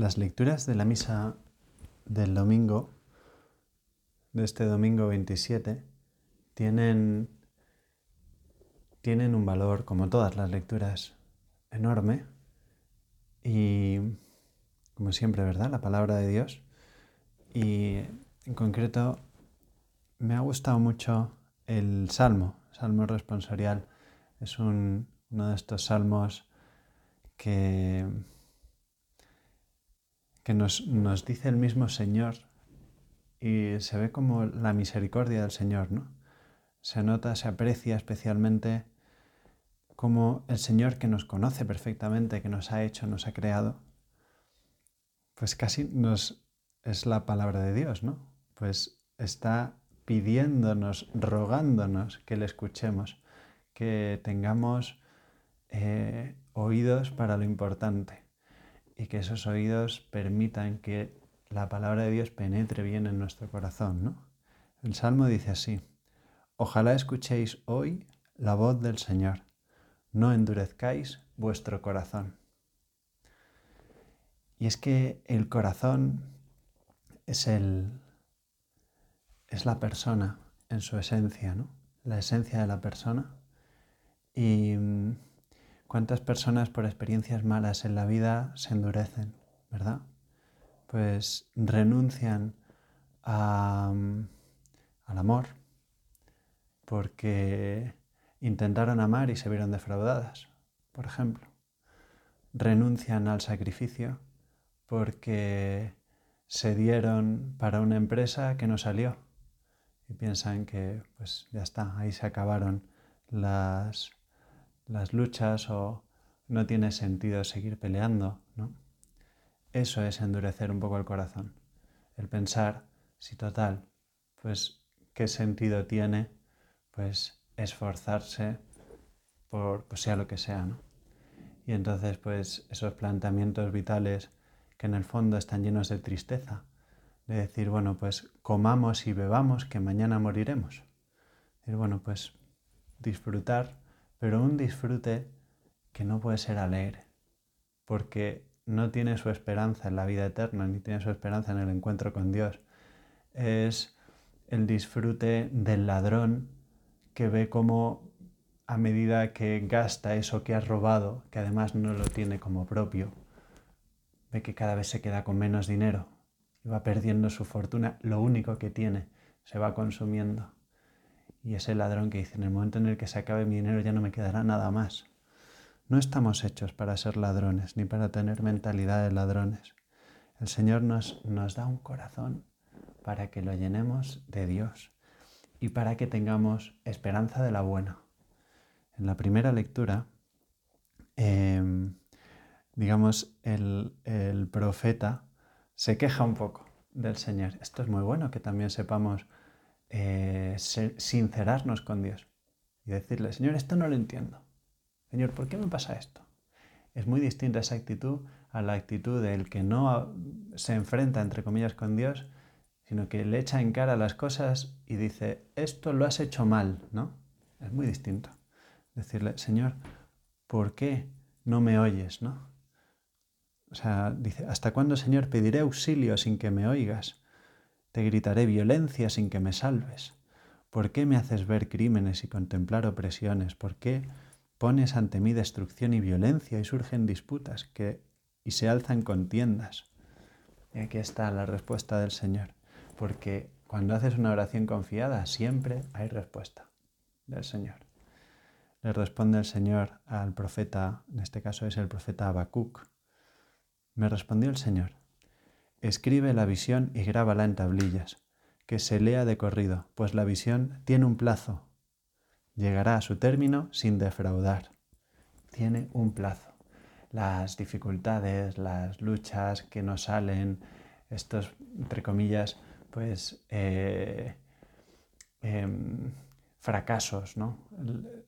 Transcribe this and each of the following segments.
Las lecturas de la misa del domingo, de este domingo 27, tienen, tienen un valor, como todas las lecturas, enorme. Y, como siempre, ¿verdad? La palabra de Dios. Y en concreto, me ha gustado mucho el Salmo, Salmo responsorial. Es uno de estos salmos que que nos, dice el mismo Señor y se ve como la misericordia del Señor, ¿no? Se nota, se aprecia especialmente como el Señor que nos conoce perfectamente, que nos ha hecho, nos ha creado, pues casi nos es la palabra de Dios, ¿no? Pues está pidiéndonos, rogándonos que le escuchemos, que tengamos eh, oídos para lo importante y que esos oídos permitan que la palabra de Dios penetre bien en nuestro corazón. ¿no? El Salmo dice así, ojalá escuchéis hoy la voz del Señor, no endurezcáis vuestro corazón. Y es que el corazón es, el, es la persona en su esencia, ¿no? la esencia de la persona. Y ¿Cuántas personas por experiencias malas en la vida se endurecen, verdad? Pues renuncian al amor porque intentaron amar y se vieron defraudadas, por ejemplo. Renuncian al sacrificio porque se dieron para una empresa que no salió y piensan que pues ya está, ahí se acabaron las las luchas o no tiene sentido seguir peleando, ¿no? Eso es endurecer un poco el corazón. El pensar, si total, pues qué sentido tiene, pues esforzarse por pues, sea lo que sea, ¿no? Y entonces, pues esos planteamientos vitales que en el fondo están llenos de tristeza, de decir, bueno, pues comamos y bebamos que mañana moriremos. Decir, bueno, pues disfrutar pero un disfrute que no puede ser alegre, porque no tiene su esperanza en la vida eterna, ni tiene su esperanza en el encuentro con Dios. Es el disfrute del ladrón que ve cómo a medida que gasta eso que ha robado, que además no lo tiene como propio, ve que cada vez se queda con menos dinero y va perdiendo su fortuna, lo único que tiene, se va consumiendo. Y ese ladrón que dice, en el momento en el que se acabe mi dinero ya no me quedará nada más. No estamos hechos para ser ladrones ni para tener mentalidad de ladrones. El Señor nos, nos da un corazón para que lo llenemos de Dios y para que tengamos esperanza de la buena. En la primera lectura, em, digamos, el, el profeta se queja un poco del Señor. Esto es muy bueno que también sepamos eh, sincerarnos con Dios y decirle, Señor, esto no lo entiendo. Señor, ¿por qué me pasa esto? Es muy distinta esa actitud a la actitud del que no se enfrenta, entre comillas, con Dios, sino que le echa en cara las cosas y dice, esto lo has hecho mal, ¿no? Es muy distinto. Decirle, Señor, ¿por qué no me oyes, no? O sea, dice, ¿hasta cuándo, Señor, pediré auxilio sin que me oigas? Te gritaré violencia sin que me salves. ¿Por qué me haces ver crímenes y contemplar opresiones? ¿Por qué pones ante mí destrucción y violencia y surgen disputas que, y se alzan contiendas? Y aquí está la respuesta del Señor. Porque cuando haces una oración confiada, siempre hay respuesta del Señor. Le responde el Señor al profeta, en este caso es el profeta Habacuc. Me respondió el Señor, Escribe la visión y grábala en tablillas, que se lea de corrido, pues la visión tiene un plazo. Llegará a su término sin defraudar. Tiene un plazo. Las dificultades, las luchas que nos salen, estos, entre comillas, pues eh, em, fracasos, ¿no?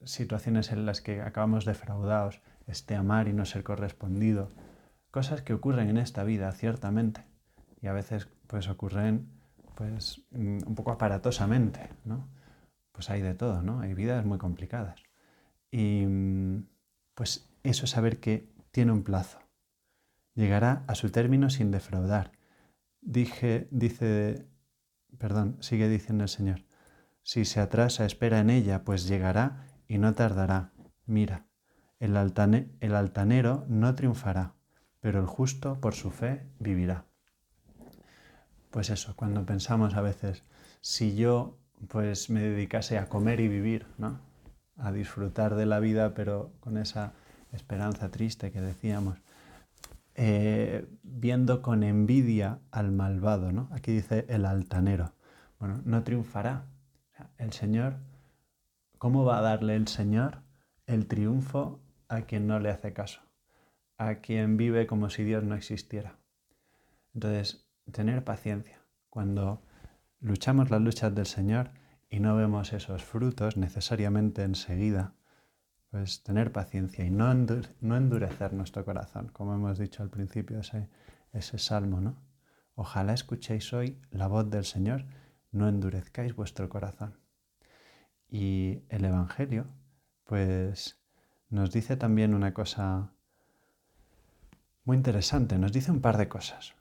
situaciones en las que acabamos defraudados, este amar y no ser correspondido, cosas que ocurren en esta vida, ciertamente y a veces pues ocurren pues mm, un poco aparatosamente, ¿no? Pues hay de todo, ¿no? Hay vidas muy complicadas. Y mm, pues eso es saber que tiene un plazo llegará a su término sin defraudar. Dije, dice, perdón, sigue diciendo el Señor, si se atrasa, espera en ella, pues llegará y no tardará. Mira, el, el altanero no triunfará, pero el justo por su fe vivirá. Pues eso, cuando pensamos a veces, si yo pues me dedicase a comer y vivir, ¿no? A disfrutar de la vida, pero con esa esperanza triste que decíamos, eh, viendo con envidia al malvado, ¿no? Aquí dice el altanero. Bueno, no triunfará. El Señor, ¿cómo va a darle el Señor el triunfo a quien no le hace caso? A quien vive como si Dios no existiera. Entonces, tener paciencia. Cuando luchamos las luchas del Señor y no vemos esos frutos necesariamente enseguida, pues tener paciencia y no, endurecer nuestro corazón, como hemos dicho al principio ese, ese salmo, ¿no? Ojalá escuchéis hoy la voz del Señor, no endurezcáis vuestro corazón. Y el Evangelio, pues nos dice también una cosa muy interesante, nos dice un par de cosas.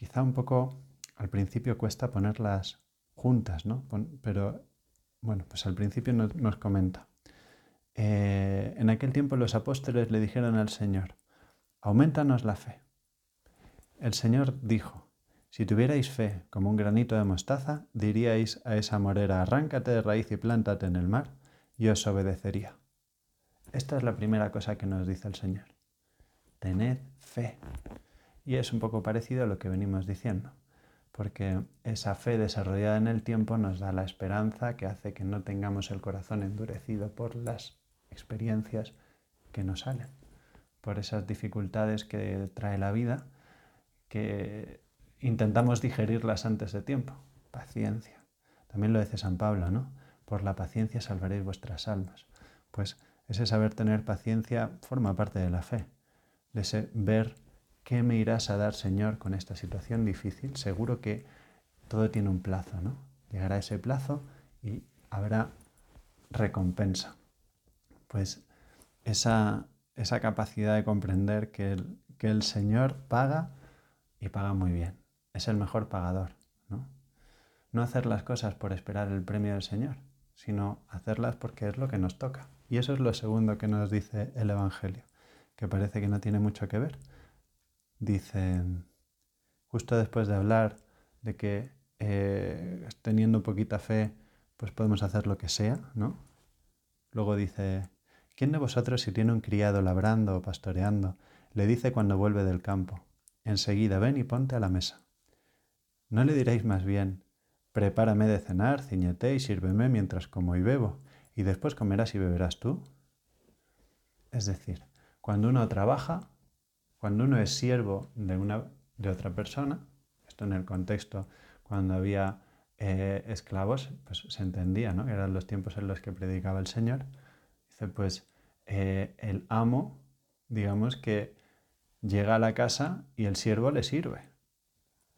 Quizá un poco al principio cuesta ponerlas juntas, ¿no? Pero bueno, pues al principio nos comenta. Eh, en aquel tiempo los apóstoles le dijeron al Señor, aumentanos la fe. El Señor dijo, si tuvierais fe como un granito de mostaza, diríais a esa morera, arráncate de raíz y plántate en el mar, y os obedecería. Esta es la primera cosa que nos dice el Señor. Tened fe. Y es un poco parecido a lo que venimos diciendo, porque esa fe desarrollada en el tiempo nos da la esperanza que hace que no tengamos el corazón endurecido por las experiencias que nos salen, por esas dificultades que trae la vida, que intentamos digerirlas antes de tiempo. Paciencia. También lo dice San Pablo, ¿no? Por la paciencia salvaréis vuestras almas. Pues ese saber tener paciencia forma parte de la fe, de ese ver qué me irás a dar, Señor, con esta situación difícil. Seguro que todo tiene un plazo, ¿no? Llegará ese plazo y habrá recompensa pues esa, capacidad de comprender que el, que el Señor paga y paga muy bien. Es el mejor pagador, ¿no? No hacer las cosas por esperar el premio del Señor, sino hacerlas porque es lo que nos toca. Y eso es lo segundo que nos dice el Evangelio, que parece que no tiene mucho que ver. Dice, justo después de hablar de que eh, teniendo poquita fe, pues podemos hacer lo que sea, ¿no? Luego dice, ¿Quién de vosotros si tiene un criado labrando o pastoreando, le dice cuando vuelve del campo, enseguida ven y ponte a la mesa? ¿No le diréis más bien, prepárame de cenar, ciñete y sírveme mientras como y bebo, y después comerás y beberás tú? Es decir, cuando uno trabaja, cuando uno es siervo de, una, de otra persona, esto en el contexto cuando había eh, esclavos, pues se entendía, ¿no? Eran los tiempos en los que predicaba el Señor. Dice, pues eh, el amo, digamos que llega a la casa y el siervo le sirve.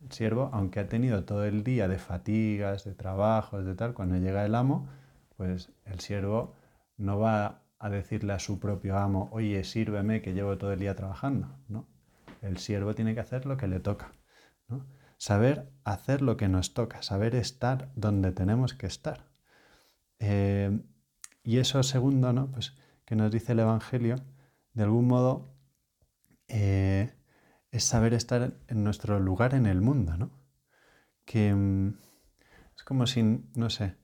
El siervo, aunque ha tenido todo el día de fatigas, de trabajos, de tal, cuando llega el amo, pues el siervo no va a decirle a su propio amo, oye, sírveme que llevo todo el día trabajando. ¿no? El siervo tiene que hacer lo que le toca. Saber hacer lo que nos toca, saber estar donde tenemos que estar. Eh, y eso segundo, ¿no? Pues que nos dice el Evangelio, de algún modo, eh, es saber estar en nuestro lugar en el mundo, ¿no? Que mm, es como si, no sé,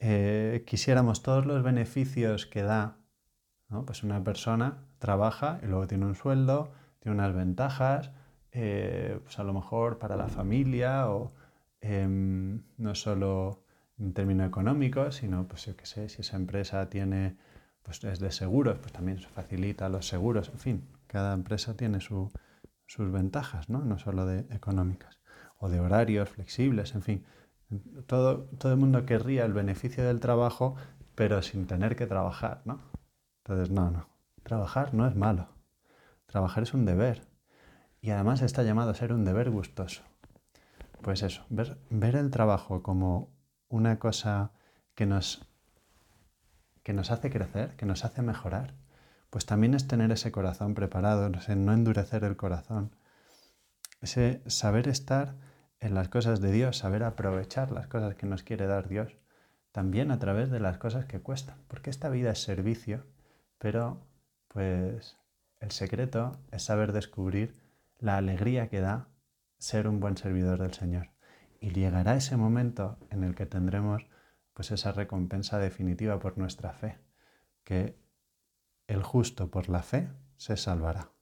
eh, quisiéramos todos los beneficios que da, ¿no? Pues una persona trabaja y luego tiene un sueldo, tiene unas ventajas, eh, pues a lo mejor para la familia o em, no solo en términos económicos, sino, pues yo qué sé, si esa empresa tiene pues es de seguros, pues también se facilita los seguros, en fin, cada empresa tiene sus ventajas, ¿no? no solo de económicas, o de horarios flexibles, en fin. Todo, todo el mundo querría el beneficio del trabajo, pero sin tener que trabajar, ¿no? Entonces, no, no. Trabajar no es malo. Trabajar es un deber. Y además está llamado a ser un deber gustoso. Pues eso, ver, el trabajo como una cosa que nos que nos hace crecer, que nos hace mejorar, pues también es tener ese corazón preparado, no endurecer el corazón, ese saber estar en las cosas de Dios, saber aprovechar las cosas que nos quiere dar Dios, también a través de las cosas que cuestan, porque esta vida es servicio, pero pues el secreto es saber descubrir la alegría que da ser un buen servidor del Señor. Y llegará ese momento en el que tendremos pues esa recompensa definitiva por nuestra fe, que el justo por la fe se salvará.